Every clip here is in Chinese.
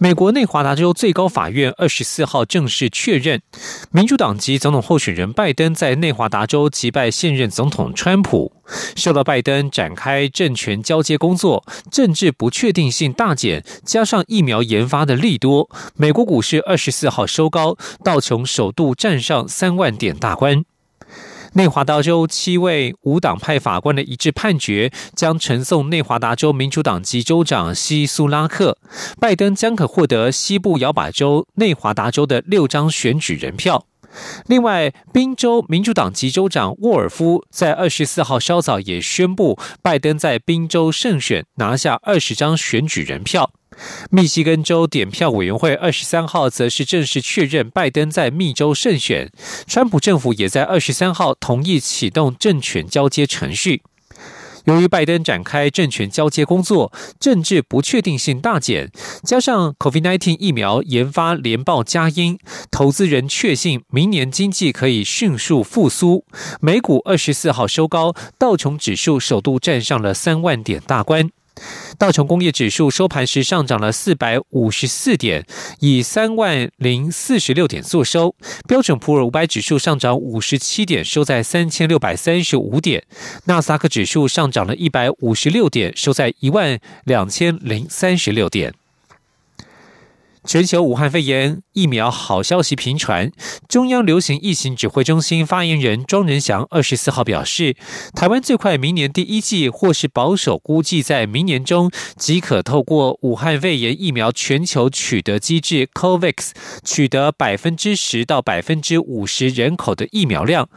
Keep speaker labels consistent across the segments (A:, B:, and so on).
A: 美国内华达州最高法院二十四号正式确认，民主党籍总统候选人拜登在内华达州击败现任总统川普，受到拜登展开政权交接工作，政治不确定性大减，加上疫苗研发的利多，美国股市二十四号收高，道琼首度站上三万点大关。内华达州七位无党派法官的一致判决，将呈送内华达州民主党籍州长希苏拉克，拜登将可获得西部摇摆州内华达州的六张选举人票。另外，宾州民主党籍州长沃尔夫在二十四号稍早也宣布，拜登在宾州胜选，拿下二十张选举人票。密西根州点票委员会二十三号则是正式确认拜登在密州胜选，川普政府也在二十三号同意启动政权交接程序。由于拜登展开政权交接工作，政治不确定性大减，加上 COVID-19 疫苗研发连报佳音，投资人确信明年经济可以迅速复苏。美股二十四号收高，道琼指数首度站上了三万点大关。道琼工业指数收盘时上涨了四百五十四点，以三万零四十六点作收。标准普尔五百指数上涨五十七点，收在三千六百三十五点。纳斯达克指数上涨了一百五十六点，收在一万两千零三十六点。全球武汉肺炎疫苗好消息频传，中央流行疫情指挥中心发言人庄仁祥二十四号表示，台湾最快明年第一季，或是保守估计在明年中即可透过武汉肺炎疫苗全球取得机制 COVAX 取得百分之十到百分之五十人口的疫苗量，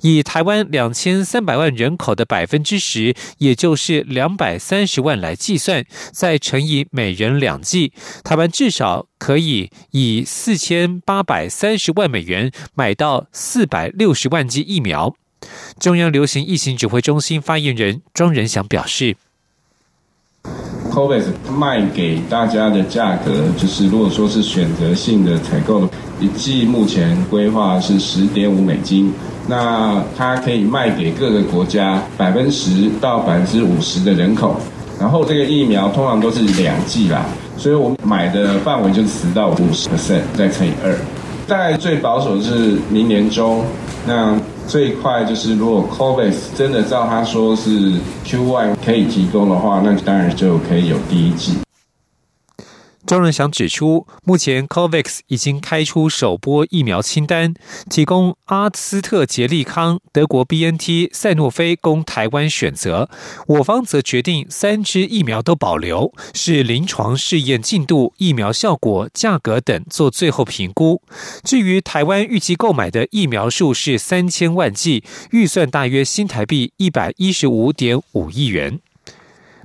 A: 以台湾两千三百万人口的百分之十，也就是两百三十万来计算，再乘以每人两剂，台湾至少。可以以四千八百三十万美元买到四百六十万剂疫苗。中央流行疫情指挥中心发言人庄仁祥表示
B: ：“COVAX 卖给大家的价格，就是如果说是选择性的采购，一剂目前规划是十点五美金，那它可以卖给各个国家百分之十到百分之五十的人口。然后这个疫苗通常都是两剂啦。”所以我们买的范围就是十到五十 percent，再乘以二，大概最保守是明年中，那最快就是如果 COVID 真的照他说是 Q1 可以提供的话，那当然就可以有第一季。
A: 庄润祥指出，目前 COVAX 已经开出首波疫苗清单，提供阿斯特捷利康、德国 BNT、赛诺菲供台湾选择。我方则决定三支疫苗都保留，是临床试验进度、疫苗效果、价格等做最后评估。至于台湾预计购买的疫苗数是三千万剂，预算大约新台币一百一十五点五亿元。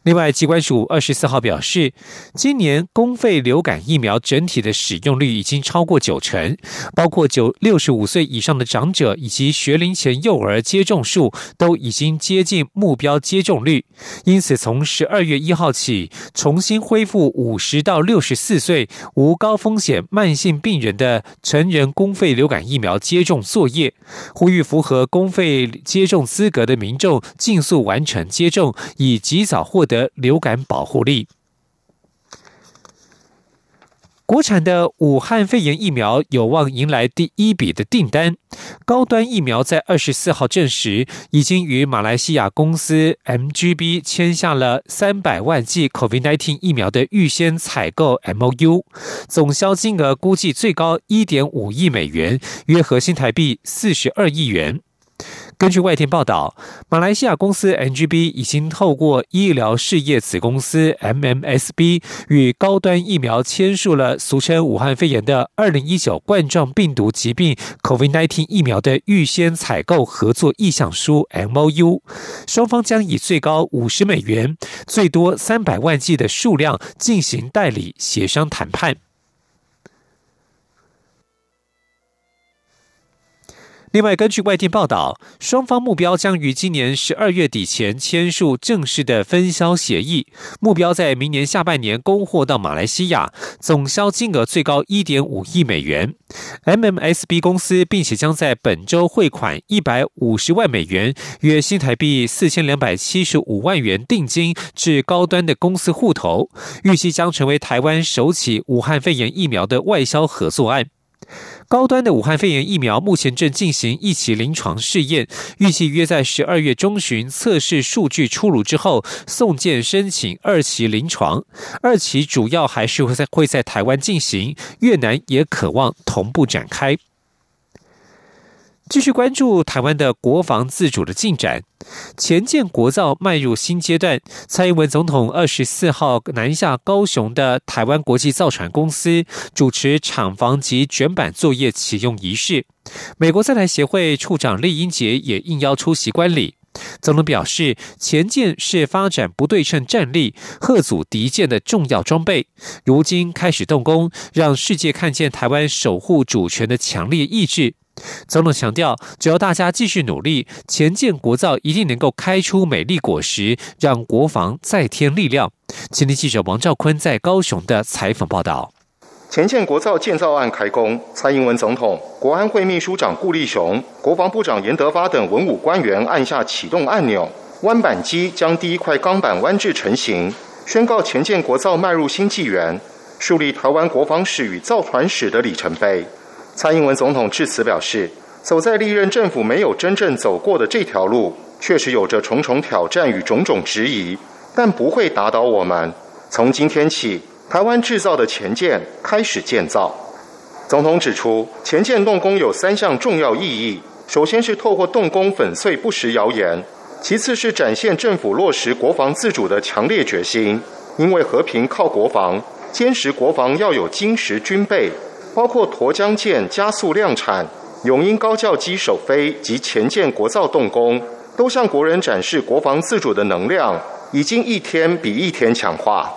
A: 另外，机关署二十四号表示，今年公费流感疫苗整体的使用率已经超过九成，包括九六十五岁以上的长者以及学龄前幼儿接种数都已经接近目标接种率。因此，从十二月一号起，重新恢复五十到六十四岁无高风险慢性病人的成人公费流感疫苗接种作业，呼吁符合公费接种资格的民众尽速完成接种，以及早获得。的流感保护力，国产的武汉肺炎疫苗有望迎来第一笔的订单。高端疫苗在二十四号证实，已经与马来西亚公司 MGB 签下了三百万剂 COVID-19 疫苗的预先采购 MOU，总销金额估计最高一点五亿美元，约合新台币四十二亿元。根据外电报道，马来西亚公司 NGB 已经透过医疗事业子公司 MMSB 与高端疫苗签署了俗称武汉肺炎的二零一九冠状病毒疾病 COVID-19 疫苗的预先采购合作意向书 MOU，双方将以最高五十美元、最多三百万剂的数量进行代理协商谈判。另外，根据外电报道，双方目标将于今年十二月底前签署正式的分销协议，目标在明年下半年供货到马来西亚，总销金额最高一点五亿美元。MMSB 公司并且将在本周汇款一百五十万美元，约新台币四千两百七十五万元定金至高端的公司户头，预计将成为台湾首起武汉肺炎疫苗的外销合作案。高端的武汉肺炎疫苗目前正进行一期临床试验，预计约在十二月中旬测试数据出炉之后，送件申请二期临床。二期主要还是会在会在台湾进行，越南也渴望同步展开。继续关注台湾的国防自主的进展，前建国造迈入新阶段。蔡英文总统二十四号南下高雄的台湾国际造船公司，主持厂房及卷板作业启用仪式。美国在台协会处长厉英杰也应邀出席观礼。总统表示，前舰是发展不对称战力、贺阻敌舰的重要装备，如今开始动工，让世界看见台湾守护主权的强烈意志。总统强调，只要大家继续努力，前建国造一定能够开出美丽果实，让国防再添力量。今天记者王兆坤在高雄的采访报道：
C: 前建国造建造案开工，蔡英文总统、国安会秘书长顾立雄、国防部长严德发等文武官员按下启动按钮，弯板机将第一块钢板弯制成型，宣告前建国造迈入新纪元，树立台湾国防史与造船史的里程碑。蔡英文总统致辞表示，走在历任政府没有真正走过的这条路，确实有着重重挑战与种种质疑，但不会打倒我们。从今天起，台湾制造的前舰开始建造。总统指出，前舰动工有三项重要意义：首先是透过动工粉碎不实谣言；其次是展现政府落实国防自主的强烈决心，因为和平靠国防，坚实国防要有精实军备。包括沱江舰加速量产、永鹰高教机首飞及前舰国造动工，都向国人展示国防自主的能量已经一天比一天强化。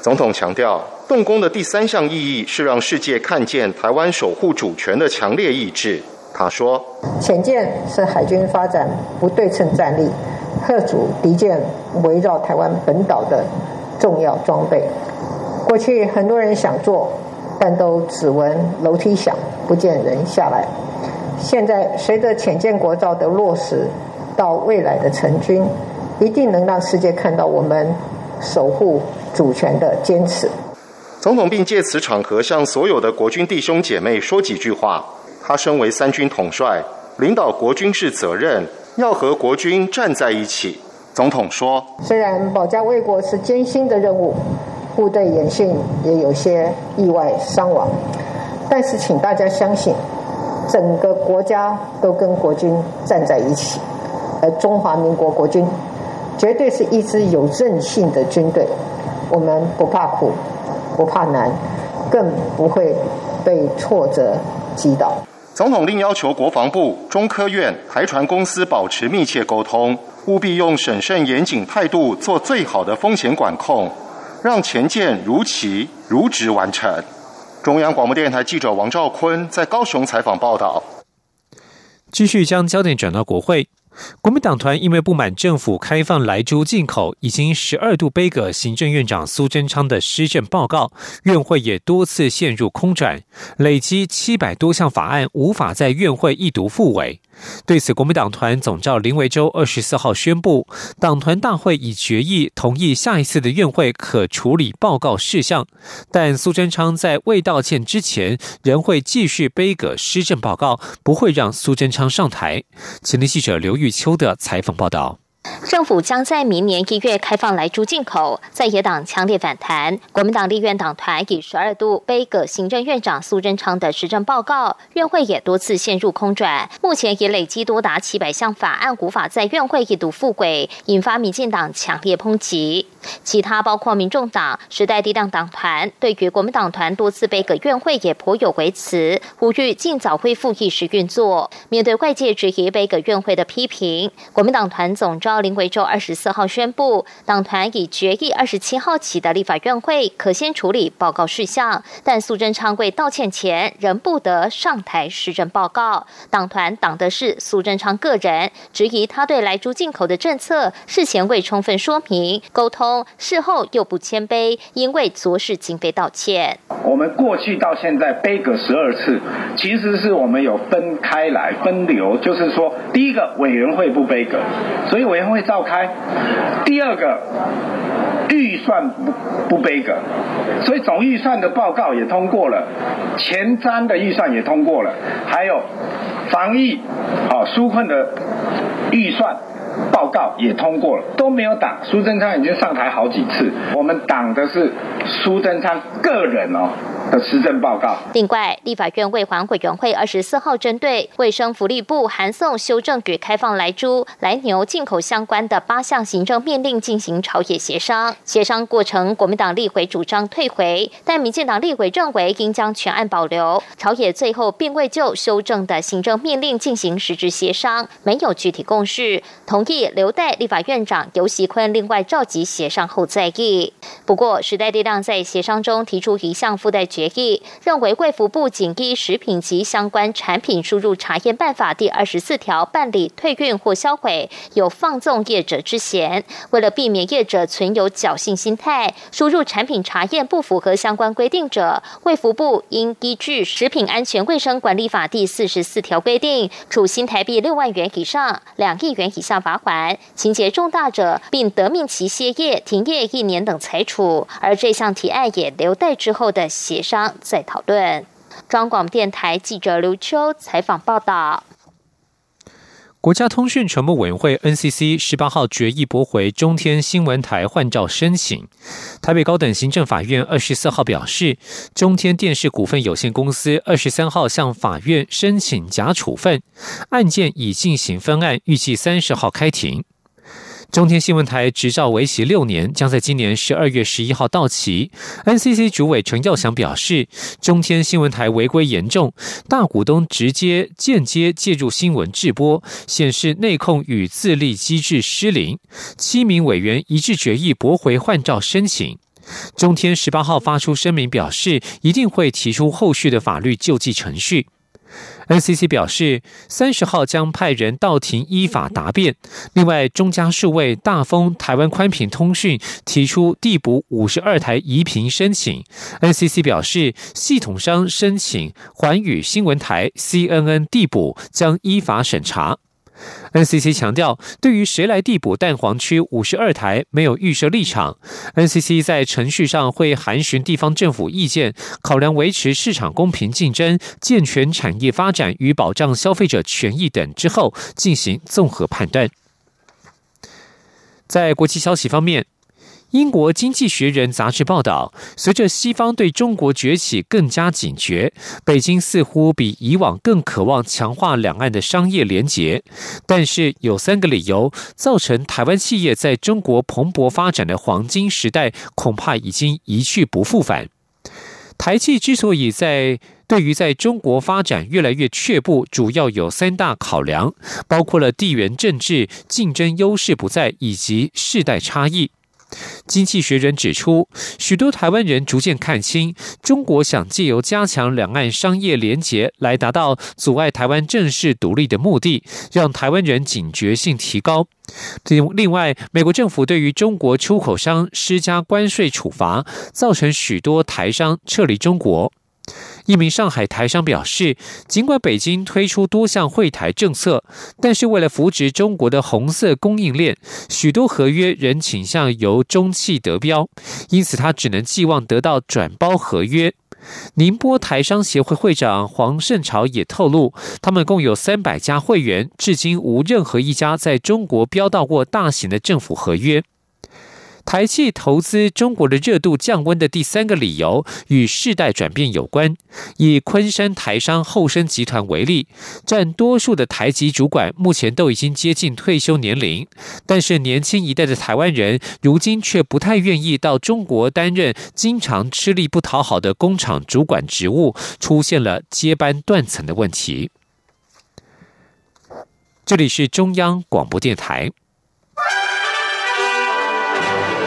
C: 总统强调，动工的第三项意义是让世界看见台湾守护主权的强烈意志。他说：“
D: 潜舰是海军发展不对称战力，贺阻敌舰围绕台湾本岛的重要装备。过去很多人想做。”但都只闻楼梯响，不见人下来。现在随着浅见国造的落实，到未来的成军，一定能让世界看到我们守护主权的坚持。
C: 总统并借此场合向所有的国军弟兄姐妹说几句话。他身为三军统帅，领导国军是责任，要和国军站在一起。总统说：“
D: 虽然保家卫国是艰辛的任务。”部队演训也有些意外伤亡，但是请大家相信，整个国家都跟国军站在一起，而中华民国国军绝对是一支有韧性的军队。我们不怕苦，不怕难，更不会被挫折击倒。
C: 总统另要求国防部、中科院、台船公司保持密切沟通，务必用审慎严谨态度做最好的风险管控。让前舰如期如职完成。中央广播电台记者王兆坤在高雄采访报道。
A: 继续将焦点转到国会。国民党团因为不满政府开放莱猪进口，已经十二度背个行政院长苏贞昌的施政报告，院会也多次陷入空转，累积七百多项法案无法在院会一读复委。对此，国民党团总召林维洲二十四号宣布，党团大会已决议同意下一次的院会可处理报告事项，但苏贞昌在未道歉之前，仍会继续背葛施政报告，不会让苏贞昌上台。前天记者刘玉秋的采访报道。
E: 政府将在明年一月开放来猪进口，在野党强烈反弹。国民党立院党团以十二度背葛行政院长苏贞昌的施政报告，院会也多次陷入空转。目前已累积多达七百项法案无法在院会一读复轨，引发民进党强烈抨击。其他包括民众党、时代力量党团，对于国民党团多次背葛院会也颇有微词，呼吁尽早恢复议事运作。面对外界质疑背葛院会的批评，国民党团总召。召林维洲二十四号宣布，党团已决议二十七号起的立法院会可先处理报告事项，但苏贞昌贵道歉前仍不得上台施政报告。党团党的是苏贞昌个人，质疑他对来猪进口的政策事前未充分说明沟通，事后又不谦卑，因为昨事今非道歉。
F: 我们过去到现在背个十二次，其实是我们有分开来分流，就是说，第一个委员会不背个，所以委会召开；第二个预算不不背格，所以总预算的报告也通过了，前瞻的预算也通过了，还有防疫好纾困的预算。报告也通过了，都没有挡。苏贞昌已经上台好几次，我们挡的是苏贞昌个人哦。的施政报告。
E: 另外，立法院卫环委员会二十四号针对卫生福利部函送修正与开放来猪、来牛进口相关的八项行政命令进行朝野协商。协商过程，国民党立委主张退回，但民进党立委认为应将全案保留。朝野最后并未就修正的行政命令进行实质协商，没有具体共识，同意留待立法院长游锡坤另外召集协商后再议。不过，时代力量在协商中提出一项附带。决议认为，卫福部仅依食品及相关产品输入查验办法第二十四条办理退运或销毁，有放纵业者之嫌。为了避免业者存有侥幸心态，输入产品查验不符合相关规定者，卫福部应依据《食品安全卫生管理法》第四十四条规定，处新台币六万元以上两亿元以下罚款；情节重大者，并得命其歇业、停业一年等裁处。而这项提案也留待之后的协。商再讨论。中广电台记者刘秋采访报道。
A: 国家通讯传播委员会 NCC 十八号决议驳回中天新闻台换照申请。台北高等行政法院二十四号表示，中天电视股份有限公司二十三号向法院申请假处分，案件已进行分案，预计三十号开庭。中天新闻台执照为期六年，将在今年十二月十一号到期。NCC 主委陈耀祥表示，中天新闻台违规严重，大股东直接、间接介入新闻制播，显示内控与自立机制失灵。七名委员一致决议驳回换照申请。中天十八号发出声明表示，一定会提出后续的法律救济程序。NCC 表示，三十号将派人到庭依法答辩。另外，中嘉数位、大丰、台湾宽频通讯提出递补五十二台移频申请。NCC 表示，系统商申请环宇新闻台 CNN 递补将依法审查。NCC 强调，对于谁来递补蛋黄区五十二台，没有预设立场。NCC 在程序上会函询地方政府意见，考量维持市场公平竞争、健全产业发展与保障消费者权益等之后，进行综合判断。在国际消息方面。英国经济学人杂志报道，随着西方对中国崛起更加警觉，北京似乎比以往更渴望强化两岸的商业联结。但是有三个理由造成台湾企业在中国蓬勃发展的黄金时代恐怕已经一去不复返。台企之所以在对于在中国发展越来越却步，主要有三大考量，包括了地缘政治、竞争优势不在以及世代差异。经济学人指出，许多台湾人逐渐看清，中国想借由加强两岸商业联结来达到阻碍台湾正式独立的目的，让台湾人警觉性提高。另另外，美国政府对于中国出口商施加关税处罚，造成许多台商撤离中国。一名上海台商表示，尽管北京推出多项惠台政策，但是为了扶植中国的红色供应链，许多合约仍倾向由中汽得标，因此他只能寄望得到转包合约。宁波台商协会会长黄胜朝也透露，他们共有三百家会员，至今无任何一家在中国标到过大型的政府合约。台企投资中国的热度降温的第三个理由与世代转变有关。以昆山台商后生集团为例，占多数的台籍主管目前都已经接近退休年龄，但是年轻一代的台湾人如今却不太愿意到中国担任经常吃力不讨好的工厂主管职务，出现了接班断层的问题。这里是中央广播电台。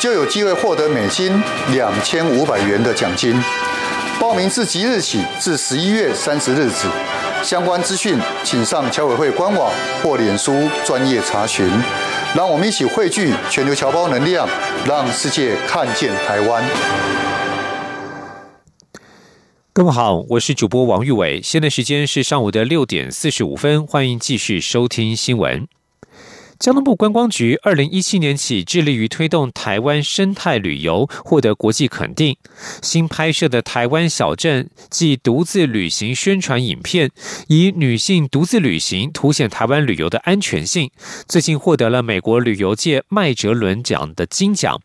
G: 就有机会获得美金两千五百元的奖金。报名自即日起至十一月三十日止。相关资讯请上侨委会官网或脸书专业查询。让我们一起汇聚全球侨胞能量，让世界看见台湾。
A: 各位好，我是主播王玉伟，现在时间是上午的六点四十五分，欢迎继续收听新闻。交通部观光局二零一七年起致力于推动台湾生态旅游，获得国际肯定。新拍摄的台湾小镇暨独自旅行宣传影片，以女性独自旅行凸显台湾旅游的安全性，最近获得了美国旅游界麦哲伦奖的金奖。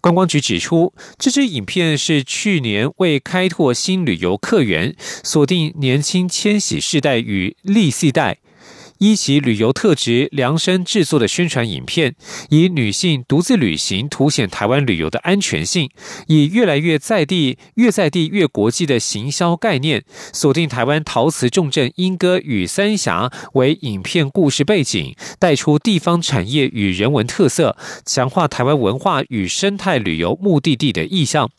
A: 观光局指出，这支影片是去年为开拓新旅游客源，锁定年轻千禧世代与历世代。一起旅游特质量身制作的宣传影片，以女性独自旅行凸显台湾旅游的安全性，以越来越在地、越在地越国际的行销概念，锁定台湾陶瓷重镇莺歌与三峡为影片故事背景，带出地方产业与人文特色，强化台湾文化与生态旅游目的地的意向。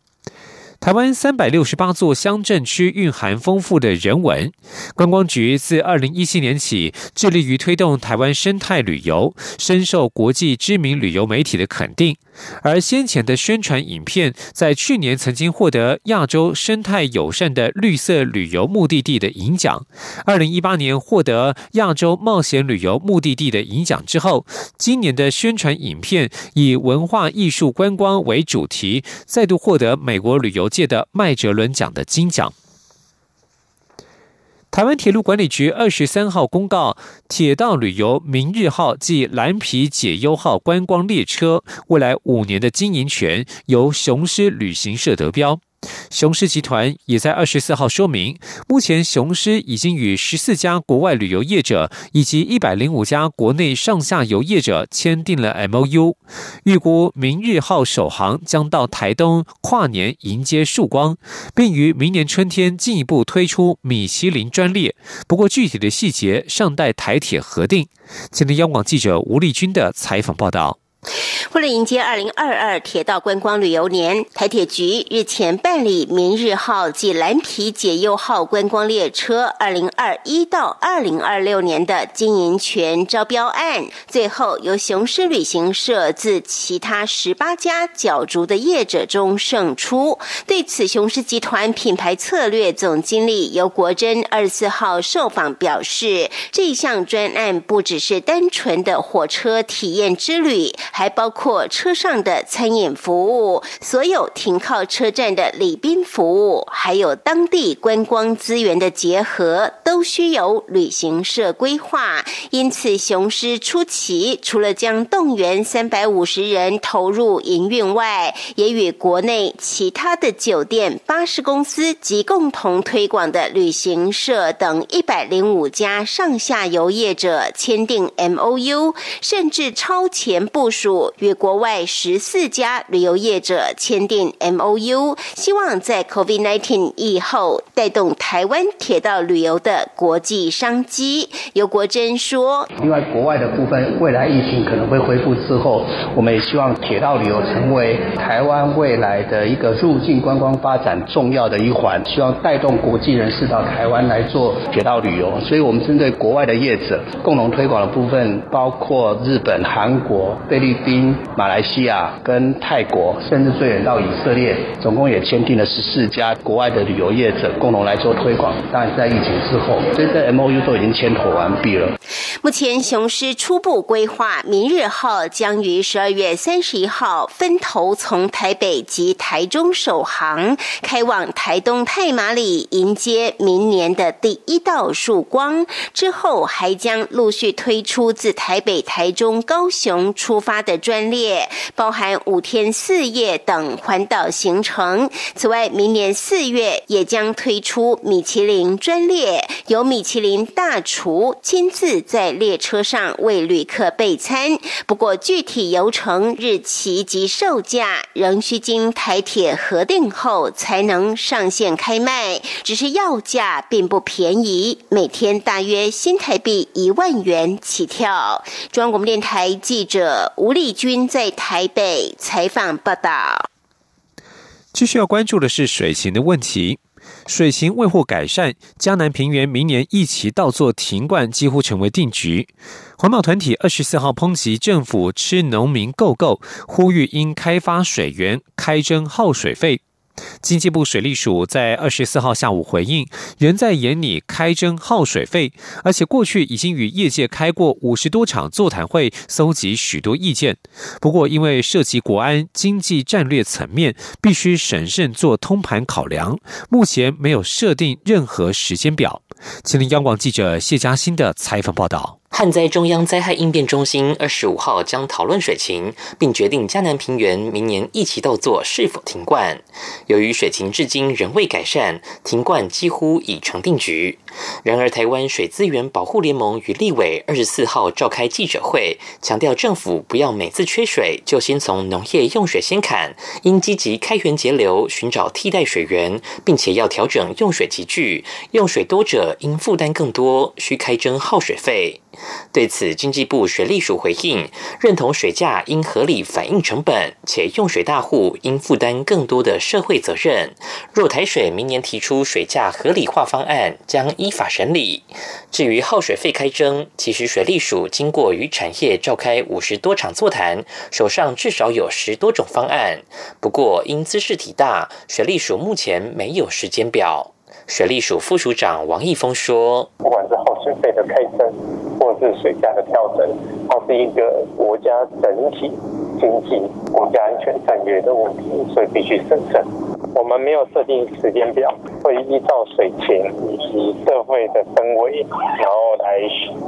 A: 台湾三百六十八座乡镇区蕴含丰富的人文，观光局自二零一七年起致力于推动台湾生态旅游，深受国际知名旅游媒体的肯定。而先前的宣传影片，在去年曾经获得亚洲生态友善的绿色旅游目的地的银奖，二零一八年获得亚洲冒险旅游目的地的银奖之后，今年的宣传影片以文化艺术观光为主题，再度获得美国旅游届的麦哲伦奖的金奖。台湾铁路管理局二十三号公告，铁道旅游明日号暨蓝皮解忧号观光列车未来五年的经营权由雄狮旅行社得标。雄狮集团也在二十四号说明，目前雄狮已经与十四家国外旅游业者以及一百零五家国内上下游业者签订了 M O U，预估明日号首航将到台东跨年迎接曙光，并于明年春天进一步推出米其林专列。不过具体的细节尚待台铁核定。今天央广记者吴丽君的采访报道。
H: 为了迎接二零二二铁道观光旅游年，台铁局日前办理“明日号”及“蓝皮解忧号”观光列车二零二一到二零二六年的经营权招标案，最后由雄狮旅行社自其他十八家角逐的业者中胜出。对此，雄狮集团品牌策略总经理尤国珍二十四号受访表示，这项专案不只是单纯的火车体验之旅。还包括车上的餐饮服务，所有停靠车站的礼宾服务，还有当地观光资源的结合，都需由旅行社规划。因此，雄狮初期除了将动员三百五十人投入营运外，也与国内其他的酒店、巴士公司及共同推广的旅行社等一百零五家上下游业者签订 M O U，甚至超前部署。国外十四家旅游业者签订 M O U，希望在 Covid nineteen 以后带动台湾铁道旅游的国际商机。尤国珍说：“
I: 另外，国外的部分，未来疫情可能会恢复之后，我们也希望铁道旅游成为台湾未来的一个入境观光发展重要的一环，希望带动国际人士到台湾来做铁道旅游。所以，我们针对国外的业者共同推广的部分，包括日本、韩国、菲律。”菲律宾、马来西亚跟泰国，甚至最远到以色列，总共也签订了十四家国外的旅游业者共同来做推广。当然，在疫情之后，这些 M O U 都已经签妥完毕了。
H: 目前，雄狮初步规划，明日号将于十二月三十一号分头从台北及台中首航，开往台东太马里，迎接明年的第一道曙光。之后，还将陆续推出自台北、台中、高雄出发。的专列，包含五天四夜等环岛行程。此外，明年四月也将推出米其林专列，由米其林大厨亲自在列车上为旅客备餐。不过，具体游程、日期及售价仍需经台铁核定后才能上线开卖。只是要价并不便宜，每天大约新台币一万元起跳。中央广播电台记者吴丽君在台北采访报道。
A: 继续要关注的是水情的问题。水情未获改善，江南平原明年一期稻作停灌几乎成为定局。环保团体二十四号抨击政府吃农民够够，呼吁应开发水源，开征耗水费。经济部水利署在二十四号下午回应，仍在研拟开征耗水费，而且过去已经与业界开过五十多场座谈会，搜集许多意见。不过，因为涉及国安、经济战略层面，必须审慎做通盘考量，目前没有设定任何时间表。请听央广记者谢嘉欣的采访报道。
J: 旱灾中央灾害应变中心二十五号将讨论水情，并决定嘉南平原明年一起稻作是否停灌。由于水情至今仍未改善，停灌几乎已成定局。然而，台湾水资源保护联盟与立委二十四号召开记者会，强调政府不要每次缺水就先从农业用水先砍，应积极开源节流，寻找替代水源，并且要调整用水集聚，用水多者应负担更多，需开征耗水费。对此，经济部水利署回应，认同水价应合理反映成本，且用水大户应负担更多的社会责任。若台水明年提出水价合理化方案，将依法审理。至于耗水费开征，其实水利署经过与产业召开五十多场座谈，手上至少有十多种方案。不过因姿势体大，水利署目前没有时间表。水利署副署长王义峰说：“
K: 不管是耗水费的开征，或者是水价的调整，它是一个国家整体经济、国家安全战略的问题，所以必须审慎。我们没有设定时间表，会依照水情以及社会的氛围，然后来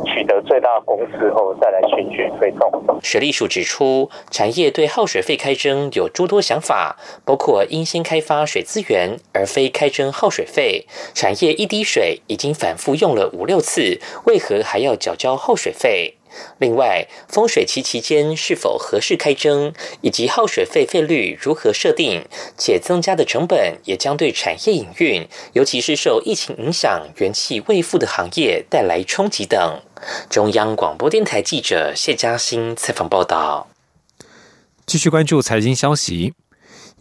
K: 取得最大公司后，再来循序推动。”
J: 水利署指出，产业对耗水费开征有诸多想法，包括应先开发水资源，而非开征耗水费。产业一滴水已经反复用了五六次，为何还要缴交耗水费？另外，丰水期期间是否合适开征，以及耗水费费率如何设定，且增加的成本也将对产业营运，尤其是受疫情影响、元气未复的行业带来冲击等。中央广播电台记者谢嘉欣采访报道。
A: 继续关注财经消息。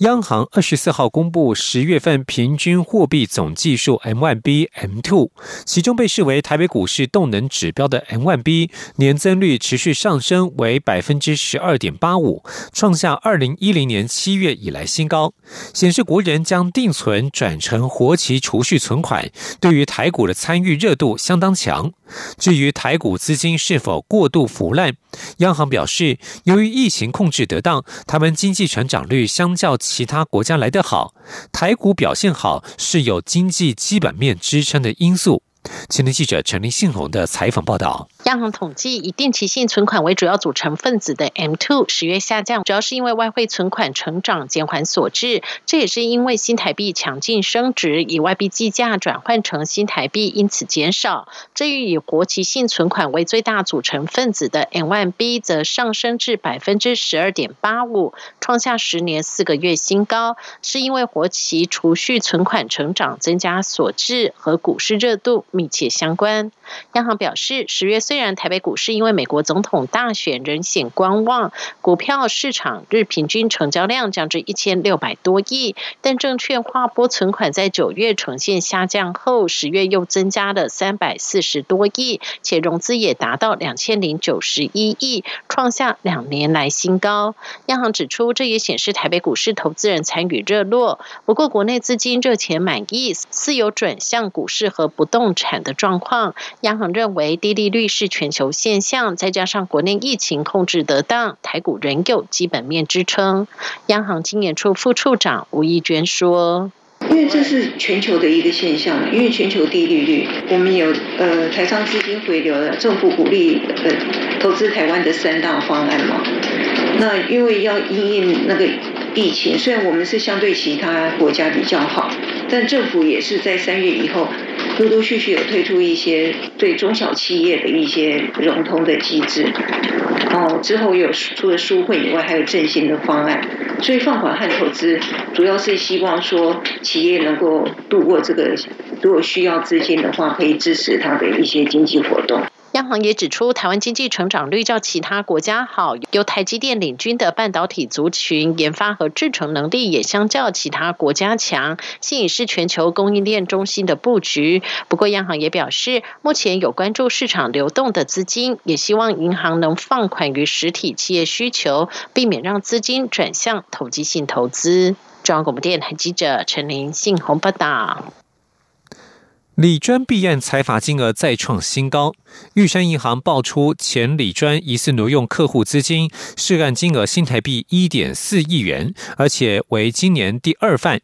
A: 央行二十四号公布十月份平均货币总计数 M1B M2，其中被视为台北股市动能指标的 M1B 年增率持续上升，为百分之十二点八五，创下二零一零年七月以来新高，显示国人将定存转成活期储蓄存款，对于台股的参与热度相当强。至于台股资金是否过度腐烂，央行表示，由于疫情控制得当，他们经济成长率相较其他国家来得好，台股表现好是有经济基本面支撑的因素。前天记者陈立信宏的采访报道。
L: 央行统计，以定期性存款为主要组成分子的 M2 十月下降，主要是因为外汇存款成长减缓所致。这也是因为新台币强劲升值，以外币计价转换成新台币，因此减少。至于以活期性存款为最大组成分子的 M1B，则上升至百分之十二点八五，创下十年四个月新高，是因为活期储蓄存款成长增加所致，和股市热度密切相关。央行表示，十月虽然台北股市因为美国总统大选仍显观望，股票市场日平均成交量降至一千六百多亿，但证券划拨存款在九月呈现下降后，十月又增加了三百四十多亿，且融资也达到两千零九十一亿，创下两年来新高。央行指出，这也显示台北股市投资人参与热络，不过国内资金热钱满意，似有转向股市和不动产的状况。央行认为低利率是是全球现象，再加上国内疫情控制得当，台股仍有基本面支撑。央行经研处副处长吴义娟说：“
M: 因为这是全球的一个现象，因为全球低利率，我们有呃台商资金回流了，政府鼓励呃投资台湾的三大方案嘛。那因为要因应那个疫情，虽然我们是相对其他国家比较好，但政府也是在三月以后陆陆续续有推出一些对中小企业的一些融通的机制。哦，之后有除了纾困以外，还有振兴的方案。所以放款和投资主要是希望说企业能够度过这个，如果需要资金的话，可以支持它的一些经济活动。
L: 央行也指出，台湾经济成长率较其他国家好，由台积电领军的半导体族群研发和制程能力也相较其他国家强，吸引是全球供应链中心的布局。不过，央行也表示，目前有关注市场流动的资金，也希望银行能放款于实体企业需求，避免让资金转向投机性投资。中央广播电台记者陈琳信鸿报道。
A: 李专弊案财罚金额再创新高，玉山银行爆出前李专疑似挪用客户资金，涉案金额新台币一点四亿元，而且为今年第二犯。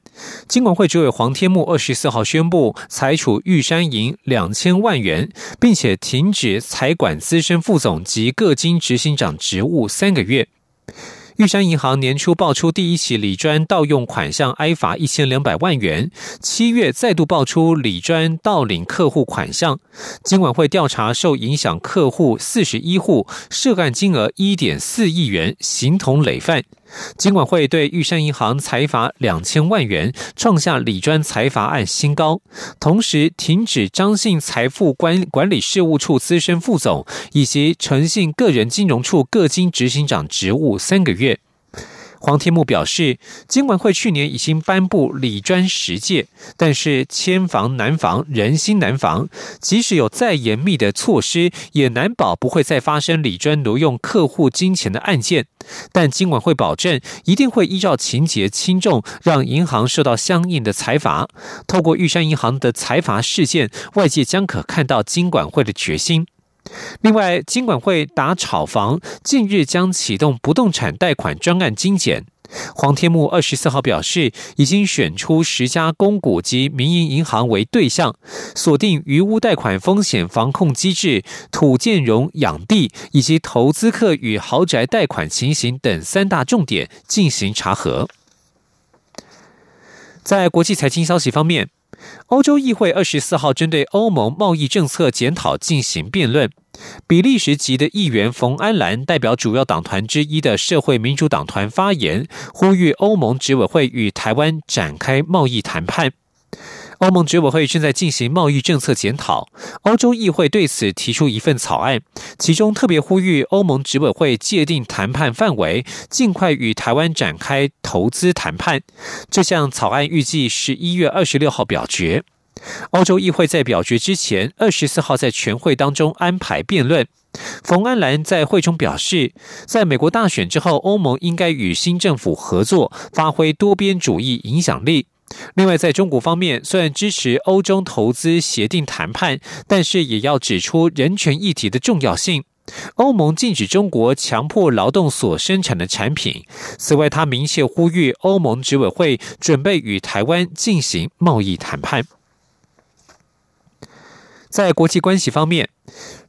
A: 金管会主委黄天木二十四号宣布裁处玉山银两千万元，并且停止财管资深副总及各经执行长职务三个月。玉山银行年初爆出第一起李专盗用款项，挨罚一千两百万元。七月再度爆出李专盗领客户款项，金管会调查受影响客户四十一户，涉案金额一点四亿元，形同累犯。金管会对玉山银行裁罚两千万元，创下李专财罚案新高。同时停止张姓财富管管理事务处资深副总以及诚信个人金融处各金执行长职务三个月。黄天木表示，金管会去年已经颁布理专十戒，但是千防难防，人心难防。即使有再严密的措施，也难保不会再发生理专挪用客户金钱的案件。但金管会保证，一定会依照情节轻重，让银行受到相应的裁罚。透过玉山银行的裁罚事件，外界将可看到金管会的决心。另外，金管会打炒房，近日将启动不动产贷款专案精简。黄天木二十四号表示，已经选出十家公股及民营银行为对象，锁定余屋贷款风险防控机制、土建融养地以及投资客与豪宅贷款情形等三大重点进行查核。在国际财经消息方面。欧洲议会二十四号针对欧盟贸易政策检讨进行辩论。比利时籍的议员冯安兰代表主要党团之一的社会民主党团发言，呼吁欧盟执委会与台湾展开贸易谈判。欧盟执委会正在进行贸易政策检讨，欧洲议会对此提出一份草案，其中特别呼吁欧盟执委会界定谈判范围，尽快与台湾展开投资谈判。这项草案预计十一月二十六号表决。欧洲议会在表决之前，二十四号在全会当中安排辩论。冯安兰在会中表示，在美国大选之后，欧盟应该与新政府合作，发挥多边主义影响力。另外，在中国方面，虽然支持欧洲投资协定谈判，但是也要指出人权议题的重要性。欧盟禁止中国强迫劳动所生产的产品。此外，他明确呼吁欧盟执委会准备与台湾进行贸易谈判。在国际关系方面。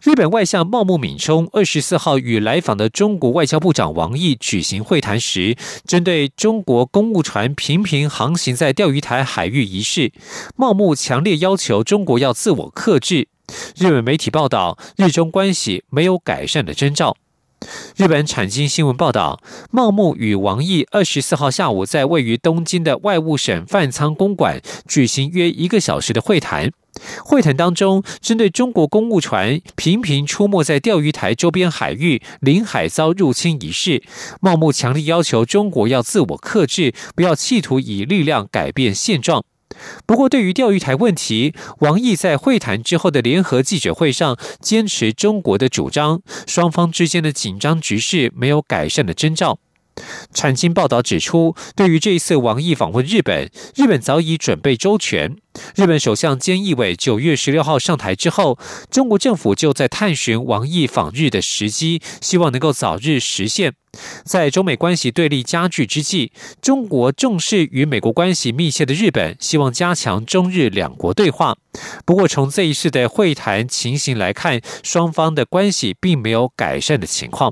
A: 日本外相茂木敏充二十四号与来访的中国外交部长王毅举行会谈时，针对中国公务船频频航行在钓鱼台海域一事，茂木强烈要求中国要自我克制。日本媒体报道，日中关系没有改善的征兆。日本产经新闻报道，茂木与王毅二十四号下午在位于东京的外务省饭仓公馆举行约一个小时的会谈。会谈当中，针对中国公务船频频出没在钓鱼台周边海域、领海遭入侵一事，茂木强烈要求中国要自我克制，不要企图以力量改变现状。不过，对于钓鱼台问题，王毅在会谈之后的联合记者会上坚持中国的主张，双方之间的紧张局势没有改善的征兆。产经报道指出，对于这一次王毅访问日本，日本早已准备周全。日本首相菅义伟九月十六号上台之后，中国政府就在探寻王毅访日的时机，希望能够早日实现。在中美关系对立加剧之际，中国重视与美国关系密切的日本，希望加强中日两国对话。不过，从这一次的会谈情形来看，双方的关系并没有改善的情况。